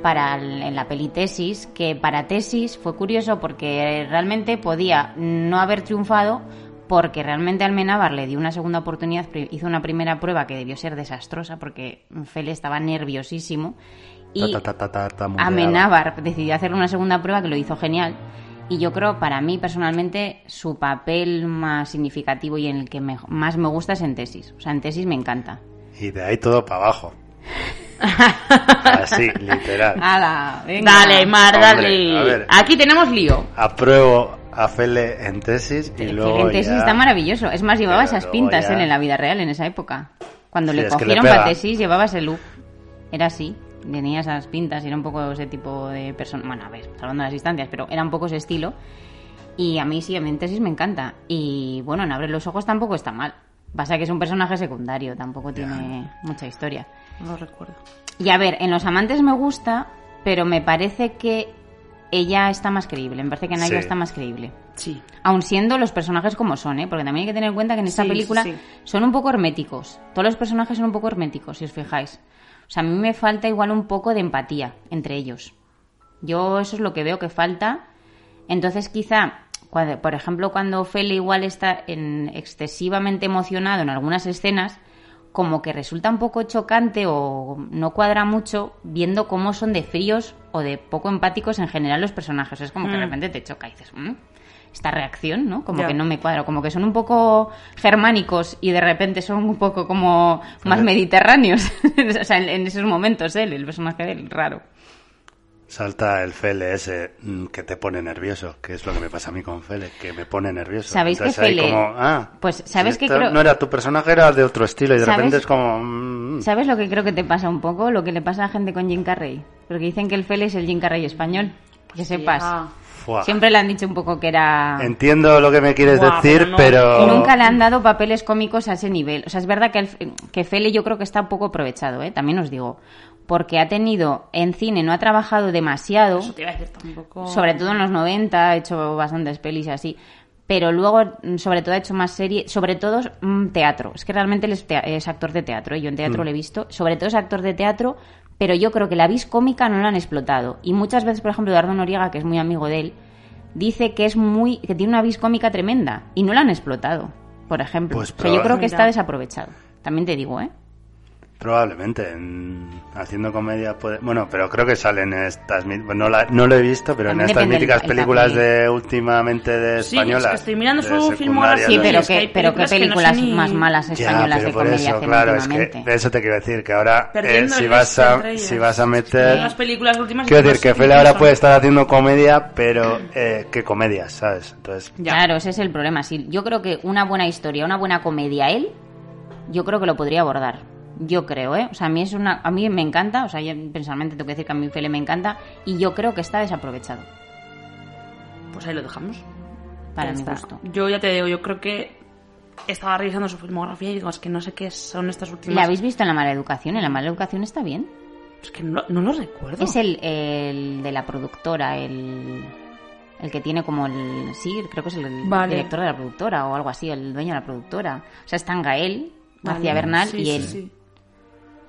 para el- en la peli Tesis, que para Tesis fue curioso porque realmente podía no haber triunfado porque realmente Almenábar le dio una segunda oportunidad, hizo una primera prueba que debió ser desastrosa porque Fele estaba nerviosísimo y Ta, ta, ta. Amenábar decidió hacer una segunda prueba que lo hizo genial. Y yo creo, para mí personalmente, su papel más significativo y en el que me- más me gusta es en tesis. O sea, en tesis me encanta. Y de ahí todo para abajo. Así, literal. Dale, Mar, Hombre, dale. a ver. Aquí tenemos lío. Apruebo a Fele en tesis y luego en tesis ya- está maravilloso. Es más, llevaba Pero esas pintas ya- él en la vida real en esa época. Cuando Sí, le es que le cogieron para tesis, llevaba ese look. Era así. Tenía esas pintas y era un poco ese tipo de persona. Bueno, a ver, salvando las distancias, pero era un poco ese estilo. Y a mí sí, a mí en tesis me encanta. Y bueno, en Abre los Ojos tampoco está mal. Pasa que es un personaje secundario, tampoco tiene mucha historia. No lo recuerdo. Y a ver, en Los Amantes me gusta, pero me parece que ella está más creíble. Me parece que Naya Sí. está más creíble. Sí. Aun siendo los personajes como son, ¿eh? Porque también hay que tener en cuenta que en esta Sí, película sí. son un poco herméticos. Todos los personajes son un poco herméticos, si os fijáis. O sea, a mí me falta igual un poco de empatía entre ellos. Yo eso es lo que veo que falta. Entonces quizá, cuando- por ejemplo, cuando Fele igual está en- excesivamente emocionado en algunas escenas, como que resulta un poco chocante o no cuadra mucho viendo cómo son de fríos o de poco empáticos en general los personajes. Es como que de Mm. repente te choca y dices, "Mm, esta reacción, ¿no? Como que no me cuadra, como que son un poco germánicos y de repente son un poco como más mediterráneos. o sea, en, en esos momentos él, el personaje de él, raro. Salta el Fele ese mm, que te pone nervioso, que es lo que me pasa a mí con Fele, que me pone nervioso. ¿Sabéis que Entonces Fele- como, ah, Pues, ¿sabes esto creo- No era tu personaje, era de otro estilo y de ¿Sabes? repente es como... mm, ¿Sabes lo que creo que te pasa un poco? Lo que le pasa a la gente con Jim Carrey. Porque dicen que el Fele es el Jim Carrey español. Que sepas. Fuá. Siempre le han dicho un poco que era... Entiendo lo que me quieres decir, pero... Nunca le han dado papeles cómicos a ese nivel. O sea, es verdad que, el- que Fele yo creo que está un poco aprovechado, ¿eh? También os digo. Porque ha tenido, en cine no ha trabajado demasiado. Eso te iba a decir tampoco. Sobre todo en los 90, ha hecho bastantes pelis y así. Pero luego, sobre todo, ha hecho más serie, sobre todo mm, teatro. Es que realmente él es, actor de teatro. ¿eh? Yo en teatro Mm. lo he visto. Sobre todo es actor de teatro, pero yo creo que la vis cómica no la han explotado. Y muchas veces, por ejemplo, Eduardo Noriega, que es muy amigo de él, dice que es muy, que tiene una vis cómica tremenda. Y no la han explotado, por ejemplo. Pues o sea, yo creo que está desaprovechado. También te digo, ¿eh? Probablemente, en- haciendo comedia puede... Bueno, pero creo que salen estas... No, la- no lo he visto, pero También en estas del- míticas el películas de últimamente de Sí, es españolas. que estoy mirando su filmografía Sí, pero que pero qué películas que no películas sé ni- más malas Ya, españolas pero de por comedia eso, hacen claro, es que de eso te quiero decir, que ahora, eh, si, vas a, si vas a meter... Las películas últimas Quiero decir que Fele ahora son- puede estar haciendo comedia, pero eh, ¿qué comedias, sabes? Entonces, Claro, ese es el problema. Si yo creo que una buena historia, una buena comedia, él, yo creo que lo podría abordar. Yo creo, ¿eh? O sea, a mí es una, a mí me encanta, o sea, yo personalmente tengo que decir que a mí Fele me encanta y yo creo que está desaprovechado Pues ahí lo dejamos. para mi gusto. Yo ya te digo, yo creo que estaba revisando su filmografía y digo, es que no sé qué son estas últimas. ¿La habéis visto en la mala educación? En la mala educación está bien. Es que no, no lo recuerdo. Es el, el de la productora, el, el que tiene como el... Sí, creo que es el Vale. director de la productora o algo así, el dueño de la productora. O sea, están Gael, Vale. García Bernal Sí, y sí, él. sí.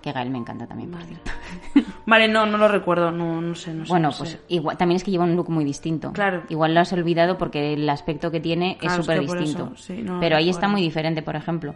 Que Gael me encanta también, por cierto. Vale, no, no lo recuerdo, no, no sé, no sé. Bueno, no pues sé. igual, también es que lleva un look muy distinto. Claro. Igual lo has olvidado porque el aspecto que tiene Claro, es súper distinto. sí, no Pero ahí está muy diferente, por ejemplo.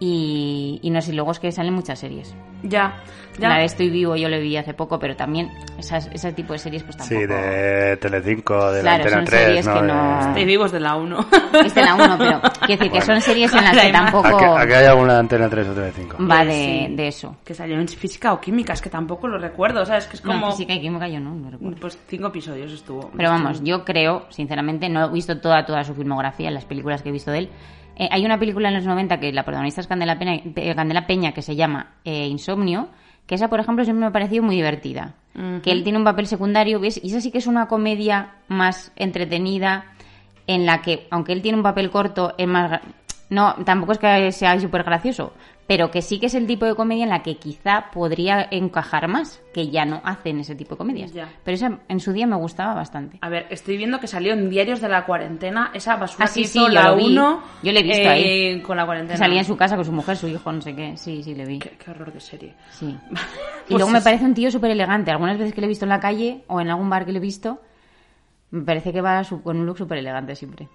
Y, y no sé, luego es que salen muchas series. Ya, ya. La de Estoy Vivo yo lo vi hace poco, pero también esas, ese tipo de series pues tampoco... sí, de Telecinco, de Claro, la son Antena 3, series ¿no? que De- no- Estoy vivos de la 1. Es de la 1, pero quiero decir que Bueno. son series en las que tampoco ¿A que, a que hay alguna Antena 3 o Telecinco? va de, de eso. Que salió en física o química, es que tampoco lo recuerdo, ¿sabes? Que es No, como... física y química yo no, no recuerdo. Pues cinco episodios estuvo. Pero vamos, yo creo, sinceramente, no he visto toda toda su filmografía, las películas que he visto de él. Eh, hay una película en los 90 que la protagonista es Candela Peña, eh, Candela Peña que se llama eh, Insomnio, que esa, por ejemplo, siempre me ha parecido muy divertida. Que él tiene un papel secundario, ¿ves? Y esa sí que es una comedia más entretenida, en la que, aunque él tiene un papel corto, es más... No, tampoco es que sea súper gracioso, pero que sí que es el tipo de comedia en la que quizá podría encajar más, que ya no hacen ese tipo de comedias. Ya. Pero esa en su día me gustaba bastante. A ver, estoy viendo que salió en Diarios de la Cuarentena, esa basura Ah, sí, que hizo la. 1 Yo le he visto eh, ahí. con la cuarentena. salía en su casa con su mujer, su hijo, no sé qué. Sí, sí, le vi. Qué, qué horror de serie. Sí. Y Pues luego me es- parece un tío súper elegante. Algunas veces que le he visto en la calle o en algún bar que le he visto, me parece que va su- con un look súper elegante siempre.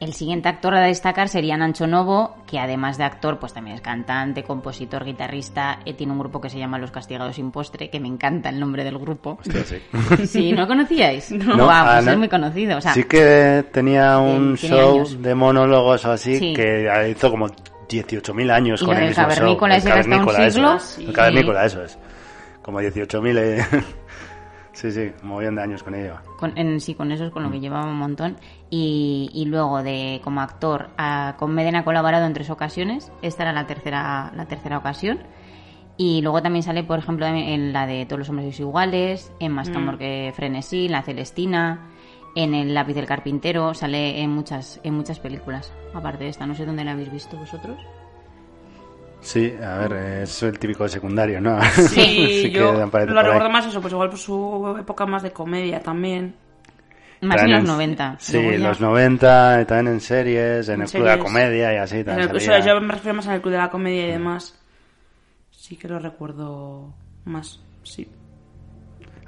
El siguiente actor a destacar sería Nancho Novo, que además de actor, pues también es cantante, compositor, guitarrista. eh, tiene un grupo que se llama Los Castigados sin Postre, que me encanta el nombre del grupo. Hostia, sí. Sí, ¿no lo conocíais? No. Guau, Ah, pues es muy conocido. O sea, sí que tenía un tiene show años. de monólogos o así Sí. que hizo como 18.000 años Y con el mismo show. Cavernícola El ese que hasta un Cavernícola, eso. Sí. El Cavernícola, eso es. Como 18.000. eh. sí, sí, un montón de años con ello. Con, en, sí, con eso es con lo que llevaba un montón. Y, y luego de como actor, a- con Meden ha colaborado en tres ocasiones. Esta era la tercera, la tercera ocasión. Y luego también sale, por ejemplo, en, la de Todos los hombres sois iguales, en Más que Mm. amor que frenesí, en La Celestina, en El lápiz del carpintero. Sale en muchas, en muchas películas. Aparte de esta, no sé dónde la habéis visto vosotros. Sí, a ver, es el típico secundario, ¿no? Sí, que yo lo recuerdo más eso, pues igual por su época más de comedia también. Más en los 90. Sí, en los 90, y también en series, en, En el Club de la. Comedia y así. En el- o sea, yo me refiero más al Club de la Comedia y demás. Sí que lo recuerdo más, sí.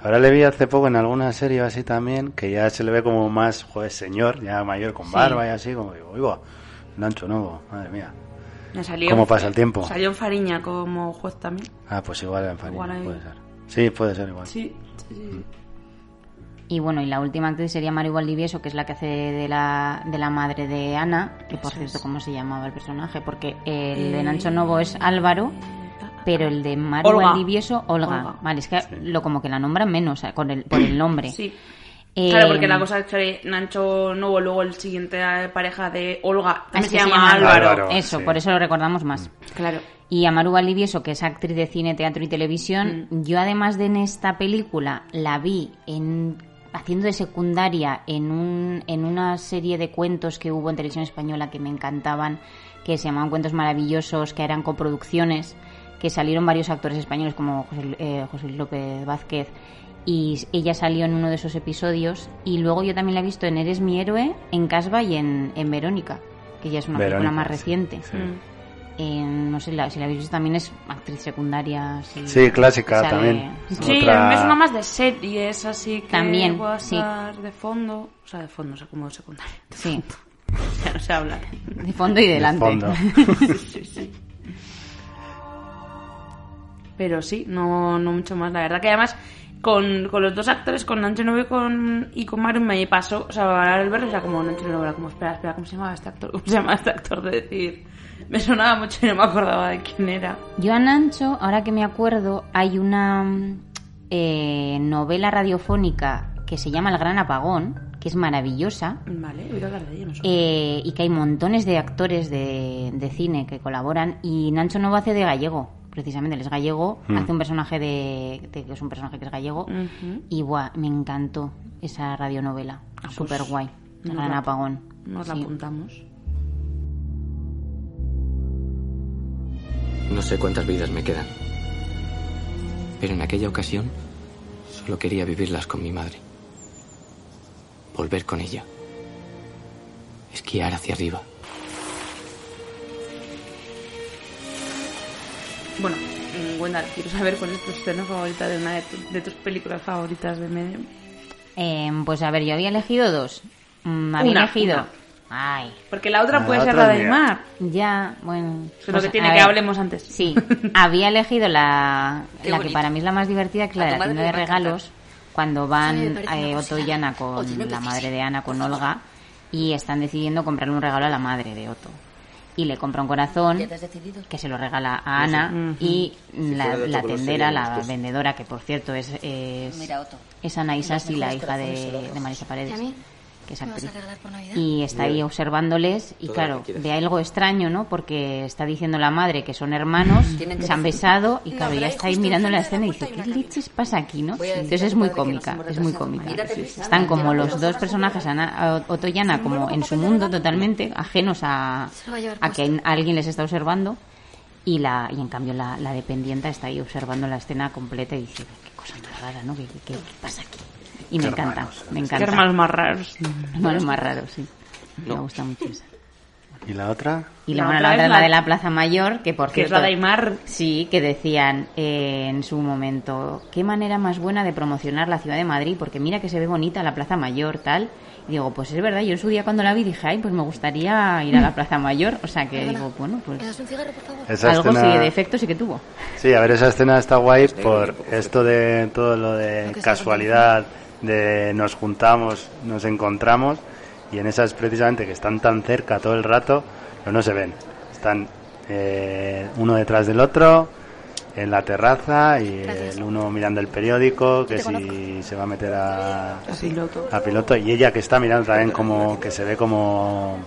Ahora le vi hace poco en alguna serie así también, que ya se le ve como más, joder, señor, ya mayor, con Sí. barba y así, como digo, uy, va, Nancho Novo, madre mía. Me salió ¿Cómo pasa el tiempo? Salió en Fariña como juez también. Ah, pues igual en Farina, Igual puede ser. Sí, puede ser igual. Sí, sí, sí. Y bueno, y la última actriz sería Mari Valdivieso, que es la que hace de la, de la madre de Ana, que por Eso cierto, es. ¿cómo se llamaba el personaje? Porque el de Eh, Nancho Novo es Álvaro pero el de Maru Olga. Valdivieso, Olga. Olga. Vale, es que lo como que la nombran menos con el, por el nombre. Sí. Eh, Claro, porque la cosa es que Nacho Novo, luego el siguiente eh, pareja de Olga, también así se llama Álvaro. Álvaro. Eso, sí. por eso lo recordamos más. Claro. Y a Maru Valdivieso, que es actriz de cine, teatro y televisión, yo además de en esta película la vi en haciendo de secundaria en un en una serie de cuentos que hubo en televisión española que me encantaban, que se llamaban Cuentos Maravillosos, que eran coproducciones, que salieron varios actores españoles como José, eh, José Luis López Vázquez y ella salió en uno de esos episodios y luego yo también la he visto en Eres mi héroe, en Casba y en, en Verónica, que ya es una película Verónica, más sí, reciente. sí. Mm. En- no sé la- si la habéis visto también es actriz secundaria sí, Sí, clásica sale- también. Sí, Otra- es una más de series, así que También, sí. de fondo. O sea, de fondo, o sea, como de secundaria. sí Ya no sé hablar. de fondo y delante fondo. sí, sí. Pero sí, no, no mucho más. La verdad que además con, con los dos actores, con Nancho Novo y con, y con Mario, me pasó, o sea, al verlo era como Nancho Novo, era como, espera, espera, ¿cómo se llamaba este actor? ¿Cómo se llama este actor? De decir, me sonaba mucho y no me acordaba de quién era. yo a Nancho ahora que me acuerdo hay una eh, novela radiofónica que se llama El Gran Apagón que es maravillosa Vale, voy a hablar de ella, no sé. eh, y que hay montones de actores de, de cine que colaboran y Nancho Novo hace de gallego precisamente él es gallego Mm. hace un personaje de, de- que es un personaje que es gallego y buah, me encantó esa radionovela Ah, pues, súper guay El nos Gran la- Apagón Nos la apuntamos. No sé cuántas vidas me quedan. Pero en aquella ocasión solo quería vivirlas con mi madre. Volver con ella. Esquiar hacia arriba. Bueno, mm, Wendell, quiero saber cuál es tu escena favorita de una de, tu- de tus películas favoritas de medio. Eh, pues a ver, yo había elegido dos. Mm, había Una, elegido. una. Ay, Porque la otra La puede ser otra la del mar. ya, bueno. Es lo pues, que tiene que ver, hablemos antes. Sí, había elegido la, Qué la que para mí es la más divertida, que es la de la tienda de regalos, cuando van eh, Otto y. Ana con Oye, no la madre de Ana, con Olga, y están decidiendo comprarle un regalo a la madre de Otto. Y le compra un corazón que se lo regala a Ana y la, la tendera, la vendedora, que por cierto es, es, Mira, Otto. es Ana Isasi, la hija de, de Marisa ¿Y Paredes a mí? Que es ¿Me vas actriz. a regalar por Navidad? Y está ahí observándoles y Todo claro, ve algo extraño, ¿no? Porque está diciendo la madre que son hermanos, que se han besado y No, claro, ya está ahí mirando la escena y dice, ¿qué leches pasa aquí, no? Entonces es muy cómica, es muy cómica. Están como los dos personajes, Ana, Otto y Ana, como en su mundo totalmente ajenos a, a que alguien les está observando y la y en cambio la, la dependienta está ahí observando la escena completa y dice, qué cosa más rara, ¿no? ¿Qué, qué- qué pasa aquí? Y me Qué encanta, hermanos. me Qué encanta. hermanos más raros. Hermanos más raros, sí. Me gusta mucho esa. ¿Y la otra? Y La la, bueno, otra la es otra es la- de la Plaza Mayor, que por Que es cierto... la de Aymar. Sí, que decían eh, en su momento, qué manera más buena de promocionar la ciudad de Madrid, porque mira que se ve bonita la Plaza Mayor, tal. Y digo, pues es verdad, yo en su día cuando la vi dije, ay, pues me gustaría ir a la Plaza Mayor. O sea que digo, bueno, ¿Me pues das un cigarro, por favor? Esa algo escena- sí de efecto sí que tuvo. Sí, a ver, esa escena está guay por esto de todo lo de casualidad, de nos juntamos, nos encontramos, y en esas precisamente que están tan cerca todo el rato, pero no se ven. Están eh, uno detrás del otro, en la terraza, y Gracias. el uno mirando el periódico, que si conozco. se va a meter a, A piloto. a piloto, y ella que está mirando también como, que se ve como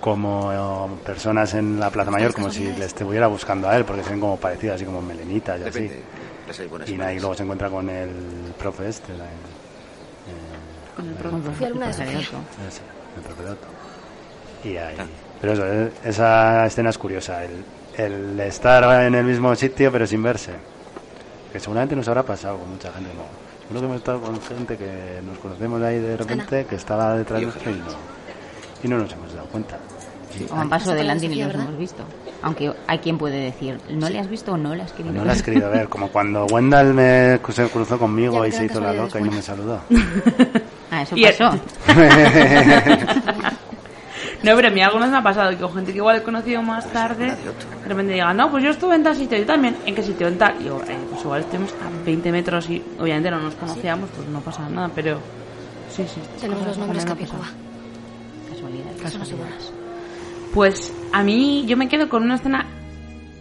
como eh, personas en la Plaza Mayor, como si le estuviera buscando a él, porque se ven como parecidos, así como melenitas y así. Depende. Las hay buenas Y y y luego se encuentra con el profe este, la- Con el el- profe. De Sofía. Otto. ese, el profe de Otto. Y ahí. Pero eso, eh, esa escena es curiosa, el, el estar en el mismo sitio pero sin verse. Que seguramente nos habrá pasado con mucha gente, ¿no? Seguro que hemos estado con gente que nos conocemos ahí de repente, que estaba detrás de nosotros y no, y no nos hemos dado cuenta. Y, O han pasado delante y ni los hemos visto. Aunque hay quien puede decir, ¿no le has visto o no le has querido no la has querido ver, como cuando Wendell me, se cruzó conmigo y se hizo la loca y no me casualidades saludó. Ah, eso pasó. No, pero a mí vez me ha pasado que con gente que igual he conocido más tarde, de repente digan, no, pues yo estuve en tal sitio, yo también, ¿en qué sitio? En tal. Y digo, eh, pues igual estuvimos a 20 metros y obviamente no nos conocíamos, pues no pasa nada, pero sí, sí. Tenemos los nombres Capicúa. Casualidad. Iguales. Pues a mí yo me quedo con una escena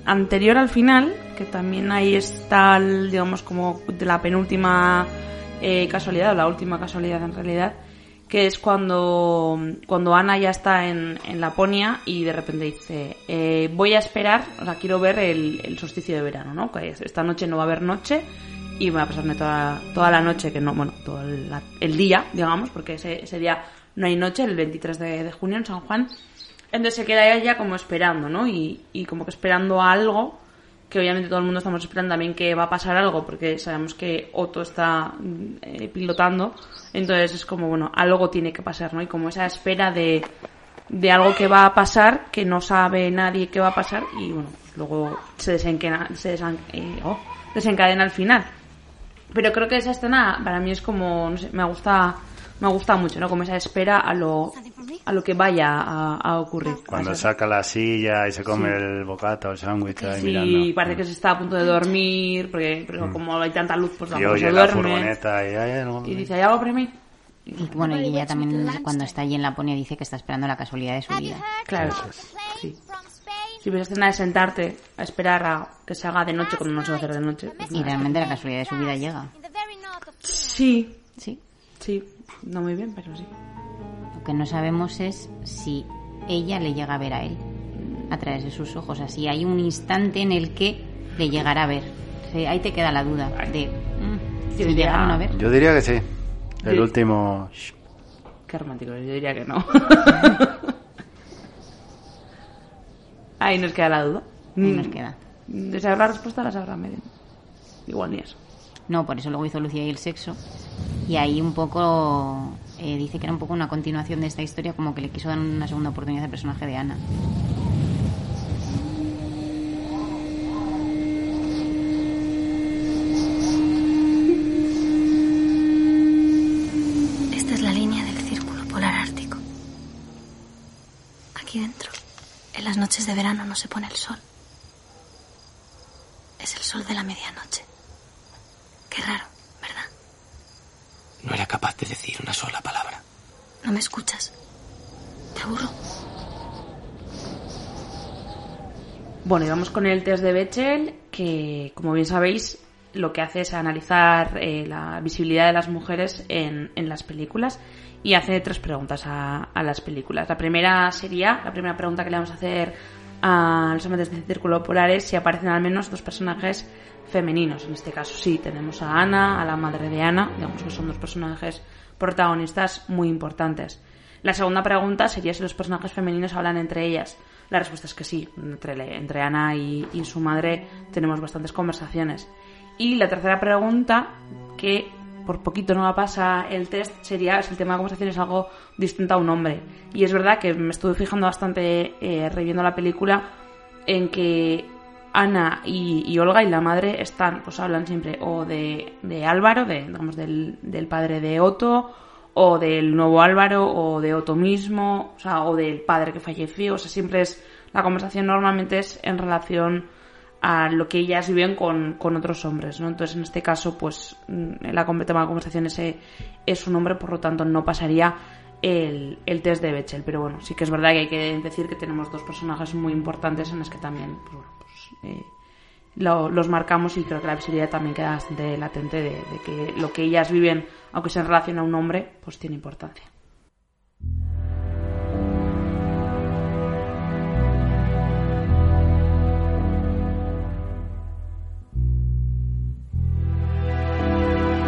anterior al final, que también ahí está, digamos, como de la penúltima eh, casualidad, o la última casualidad en realidad, que es cuando, cuando Ana ya está en, en Laponia y de repente dice, eh, voy a esperar, o sea, quiero ver el, el solsticio de verano, ¿no? Que esta noche no va a haber noche y voy a pasarme toda, toda la noche, que no, bueno, todo el, el día, digamos, porque ese, ese día no hay noche, el 23 de, de junio en San Juan. Entonces se queda ella como esperando, ¿no? Y, como que esperando algo, que obviamente todo el mundo estamos esperando también que va a pasar algo, porque sabemos que Otto está mm, eh, pilotando. Entonces es como, bueno, algo tiene que pasar, ¿no? Y como esa espera de, de algo que va a pasar, que no sabe nadie qué va a pasar, y bueno, luego se desencadena, se eh, oh, desencadena al final. Pero creo que esa escena para mí es como, no sé, me gusta, me gusta mucho, ¿no? Como esa espera a lo, a lo que vaya a, a ocurrir. Cuando saca la silla y se come Sí. el bocata o el sándwich ahí Sí, mirando. parece que se está a punto de dormir, porque pero Mm. como hay tanta luz, pues Y tampoco oye se la duerme. furgoneta y hay algo. Y dice, ¿hay algo para mí? Y bueno, y ella también cuando está allí en Laponia dice que está esperando la casualidad de su vida. Claro, sí. Sí, pero esa escena de sentarte a esperar a que se haga de noche cuando no se va a hacer de noche. pues Y realmente la casualidad de su vida llega. Sí. Sí. Sí, no muy bien, pero sí. Lo que no sabemos es si ella le llega a ver a él a través de sus ojos. Así hay un instante en el que le llegará a ver. Ahí te queda la duda de mm, si llegaron a ver. Yo diría que sí. El último. Qué romántico, yo diría que no. Ahí nos queda la duda. Ahí nos queda. De saber la respuesta la sabrá Meden. Igual ni eso. No, por eso luego hizo Lucía y el sexo. Y ahí un poco eh, dice que era un poco una continuación de esta historia, como que le quiso dar una segunda oportunidad al personaje de Ana. Esta es la línea del círculo polar ártico. Aquí dentro, en las noches de verano no se pone el sol. Es el sol de la medianoche. Qué raro, ¿verdad? No era capaz de decir una sola palabra. ¿No me escuchas? ¿Te aburro? Bueno, y vamos con el test de Bechdel, que como bien sabéis, lo que hace es analizar eh, la visibilidad de las mujeres en, en las películas y hace tres preguntas a, a las películas. La primera sería, la primera pregunta que le vamos a hacer a los amantes de Círculo Polar es si aparecen al menos dos personajes femeninos. En este caso sí, tenemos a Ana, a la madre de Ana, digamos que son dos personajes protagonistas muy importantes. La segunda pregunta sería si los personajes femeninos hablan entre ellas. La respuesta es que sí, entre, entre Ana y, y su madre tenemos bastantes conversaciones. Y la tercera pregunta, que por poquito no la pasa el test, sería si el tema de conversación es algo distinto a un hombre. Y es verdad que me estuve fijando bastante, eh, reviendo la película, en que Ana y, Olga y la madre están, pues hablan siempre o de, de Álvaro, de, digamos, del, del padre de Otto, o del nuevo Álvaro, o de Otto mismo, o sea, o del padre que falleció, o sea, siempre es, la conversación normalmente es en relación a lo que ellas viven con, con otros hombres, ¿no? Entonces, en este caso, pues, mm, la tema de conversación ese es un hombre, por lo tanto, no pasaría el, el test de Bechdel. Pero bueno, sí que es verdad que hay que decir que tenemos dos personajes muy importantes en los que también, pues, bueno, pues, eh, lo- los marcamos y creo que la visibilidad también queda bastante latente de, de que lo que ellas viven, aunque sea en relación a un hombre, pues tiene importancia.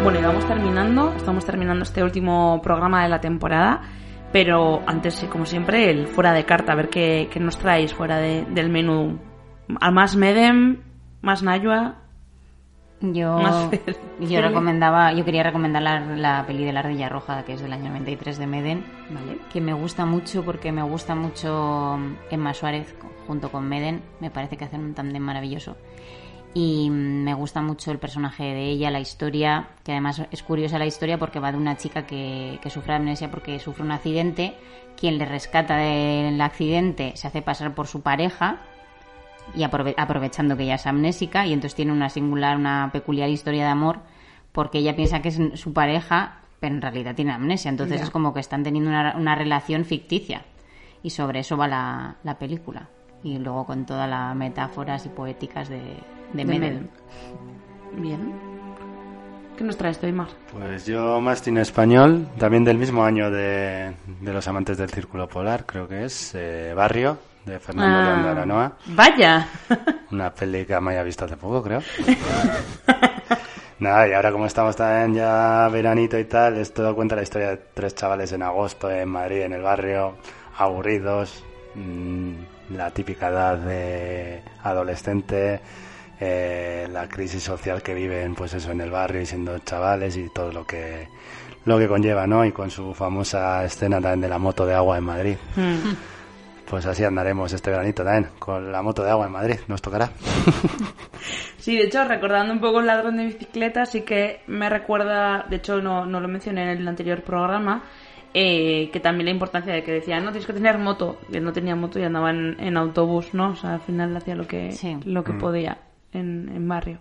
Bueno, y vamos terminando, estamos terminando este último programa de la temporada, pero antes, como siempre, el fuera de carta, a ver qué, qué nos traéis fuera de- del menú. ¿Al más Medem? ¿Más Nayua? Yo, yo recomendaba, yo quería recomendar la, la peli de la Ardilla Roja, que es del año 93 de Meden, Vale. que me gusta mucho porque me gusta mucho Emma Suárez junto con Meden, me parece que hacen un tándem maravilloso. Y me gusta mucho el personaje de ella, la historia, que además es curiosa la historia porque va de una chica que, que sufre amnesia porque sufre un accidente, quien le rescata del accidente se hace pasar por su pareja y aprove- aprovechando que ella es amnésica y entonces tiene una singular, una peculiar historia de amor porque ella piensa que es su pareja, pero en realidad tiene amnesia, entonces es como que están teniendo una, una relación ficticia y sobre eso va la, la película. y luego con todas las metáforas y poéticas de, de, De Medem. Medem. Bien. ¿Qué nos traes, Toymar? Pues yo más cine español, también del mismo año de, de Los Amantes del Círculo Polar, creo que es, eh, Barrio, de Fernando Ah, León de Aranoa. Vaya. Una peli que me haya visto hace poco, creo. Nada, y ahora como estamos también ya veranito y tal, esto cuenta la historia de tres chavales en agosto en Madrid, en el barrio, aburridos, mm, la típica edad de adolescente, eh, la crisis social que viven, pues eso, en el barrio y siendo chavales y todo lo que lo que conlleva, ¿no? Y con su famosa escena también de la moto de agua en Madrid. Mm. Pues así andaremos este veranito también, con la moto de agua en Madrid, nos tocará. Sí, de hecho, recordando un poco el ladrón de bicicleta, sí que me recuerda, de hecho no, no lo mencioné en el anterior programa, eh, que también la importancia de que decía, no, tienes que tener moto. Y él no tenía moto y andaba en, en autobús, ¿no? O sea, al final hacía lo que, lo que Mm. podía en, en barrio.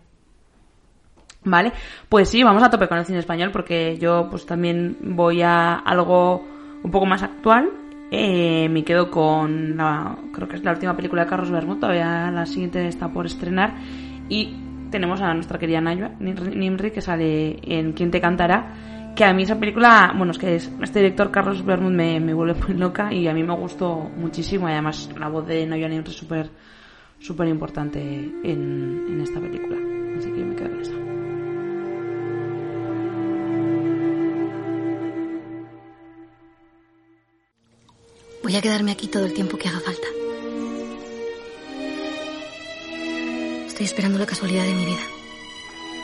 Vale, pues sí, vamos a tope con el cine español porque yo pues también voy a algo un poco más actual. Eh, me quedo con la, creo que es la última película de Carlos Bermud, todavía la siguiente está por estrenar. Y tenemos a nuestra querida Nayua Nimri- que sale en Quién te cantará. Que a mí esa película, bueno, es que es- este director Carlos Bermud me, me vuelve muy loca y a mí me gustó muchísimo. Además la voz de Nayua Nimri es súper súper importante en, en esta película. Así que me quedo con esa. Voy a quedarme aquí todo el tiempo que haga falta. Estoy esperando la casualidad de mi vida.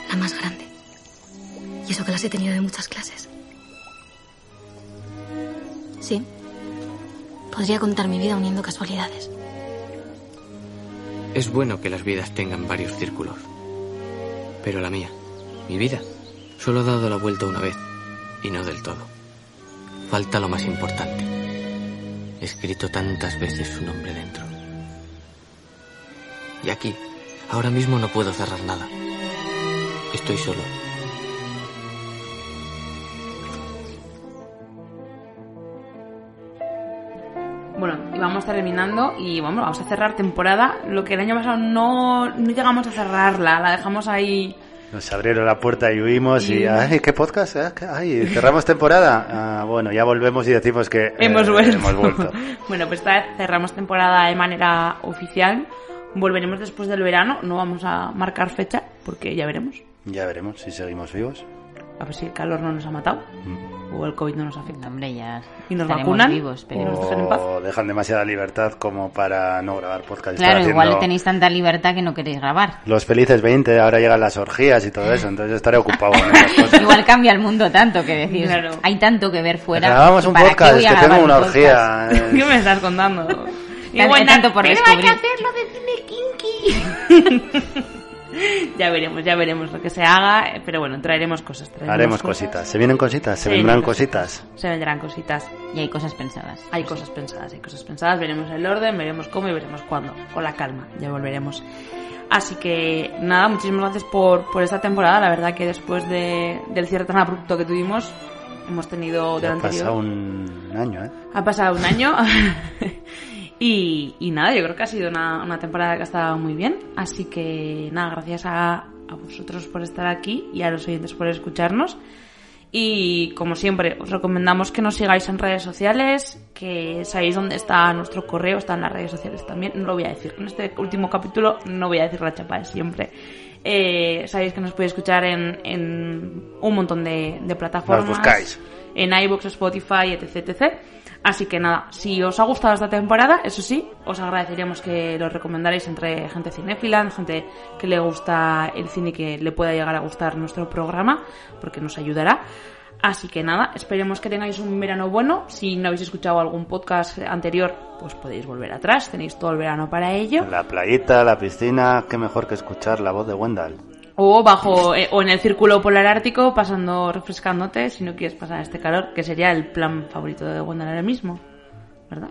La más grande. Y eso que las he tenido de muchas clases. Sí. Podría contar mi vida uniendo casualidades. Es bueno que las vidas tengan varios círculos. Pero la mía, mi vida, solo ha dado la vuelta una vez, y no del todo. Falta lo más importante. He escrito tantas veces su nombre dentro. Y aquí, ahora mismo no puedo cerrar nada. Estoy solo. Bueno, y vamos terminando y bueno, vamos a cerrar temporada. Lo que el año pasado no, no llegamos a cerrarla, la dejamos ahí. Nos abrieron la puerta y huimos y, Y- ay, ¿qué podcast? eh? ¿Qué- Ay, cerramos temporada. Ah, bueno, ya volvemos y decimos que eh, Hemos vuelto. hemos vuelto. bueno, pues esta vez cerramos temporada de manera oficial. Volveremos después del verano. No vamos a marcar fecha porque ya veremos. Ya veremos si seguimos vivos. A ver si el calor no nos ha matado o el COVID no nos afecta. Hombre, ya Y nos vacunan vivos, pero- y nos dejan en paz. O dejan demasiada libertad como para no grabar podcast. Claro, Estar igual tenéis tanta libertad que no queréis grabar. Los felices 20, ahora llegan las orgías y todo eso, entonces estaré ocupado en esas cosas. Igual cambia el mundo tanto que decís, Claro. hay tanto que ver fuera. Grabamos un ¿para qué podcast, que tengo un una podcast? orgía. ¿Qué me estás contando? Hay Igual tanto por pero descubrir. hay que hacerlo de cine kinky. ya veremos, ya veremos lo que se haga, eh, pero bueno, traeremos cosas. traeremos Haremos cosas. cositas. ¿Se vienen cositas? ¿Se Se vendrán vienen cositas? Se vendrán cositas. Y hay cosas pensadas. Hay cosas pensadas, hay cosas pensadas. Veremos el orden, veremos cómo y veremos cuándo. Con la calma, ya volveremos. Así que nada, muchísimas gracias por, por esta temporada. La verdad que después de, del cierre tan abrupto que tuvimos, hemos tenido ha pasado anterior. un año, ¿eh? Ha pasado un año. y, y nada, yo creo que ha sido una, una temporada que ha estado muy bien. Así que nada, gracias a, a vosotros por estar aquí y a los oyentes por escucharnos. Y como siempre, os recomendamos que nos sigáis en redes sociales, que sabéis dónde está nuestro correo, está en las redes sociales también. No lo voy a decir. En este último capítulo no voy a decir la chapa de siempre. Eh, sabéis que nos podéis escuchar en, en un montón de, de plataformas. Nos buscáis. En iBooks, Spotify, etc, etc. Así que nada, si os ha gustado esta temporada, eso sí, os agradeceríamos que lo recomendarais entre gente cinéfila, gente que le gusta el cine y que le pueda llegar a gustar nuestro programa, porque nos ayudará. Así que nada, esperemos que tengáis un verano bueno. Si no habéis escuchado algún podcast anterior, pues podéis volver atrás, tenéis todo el verano para ello. La playita, la piscina, qué mejor que escuchar la voz de Wendell. O bajo eh, o en el círculo polar ártico, pasando refrescándote, si no quieres pasar este calor, que sería el plan favorito de Wendell ahora mismo, ¿verdad?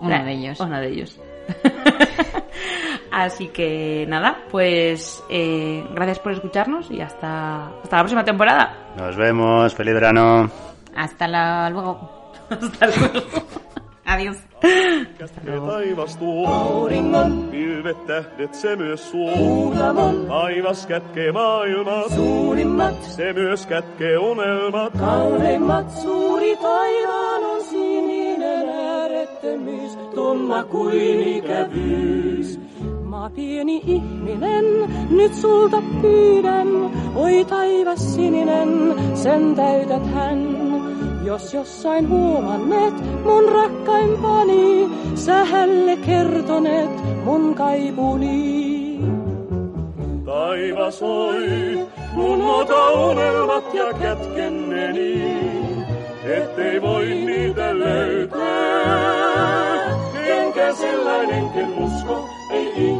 Uno de ellos. Uno de ellos. Así que nada, pues eh, gracias por escucharnos y hasta, hasta la próxima temporada. Nos vemos, feliz verano. Hasta la... luego. Hasta luego. Adiós. Adiós. taivas tuo. Auringon. Pilvet tähdet se myös suo. Kuutamon. Taivas kätkee maailmat. Suurimmat. Se myös kätkee unelmat. Kauneimmat. Suuri taivaan on sininen äärettömyys. Tumma kuin ikävyys. Mä pieni ihminen, nyt sulta pyydän. Oi taivas sininen, sen täytät hän. Jos jossain huomannet mun rakkaimpani, sä hälle kertonet mun kaipuni. Taivas oi, mun ota unelmat ja kätkenneni, ettei voi niitä löytää. Enkä sellainenkin usko, ei ihmeisiin.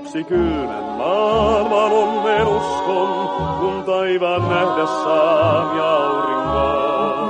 Lapsi kylmän maailman onnen uskon, kun taivaan nähdä saan ja auringon.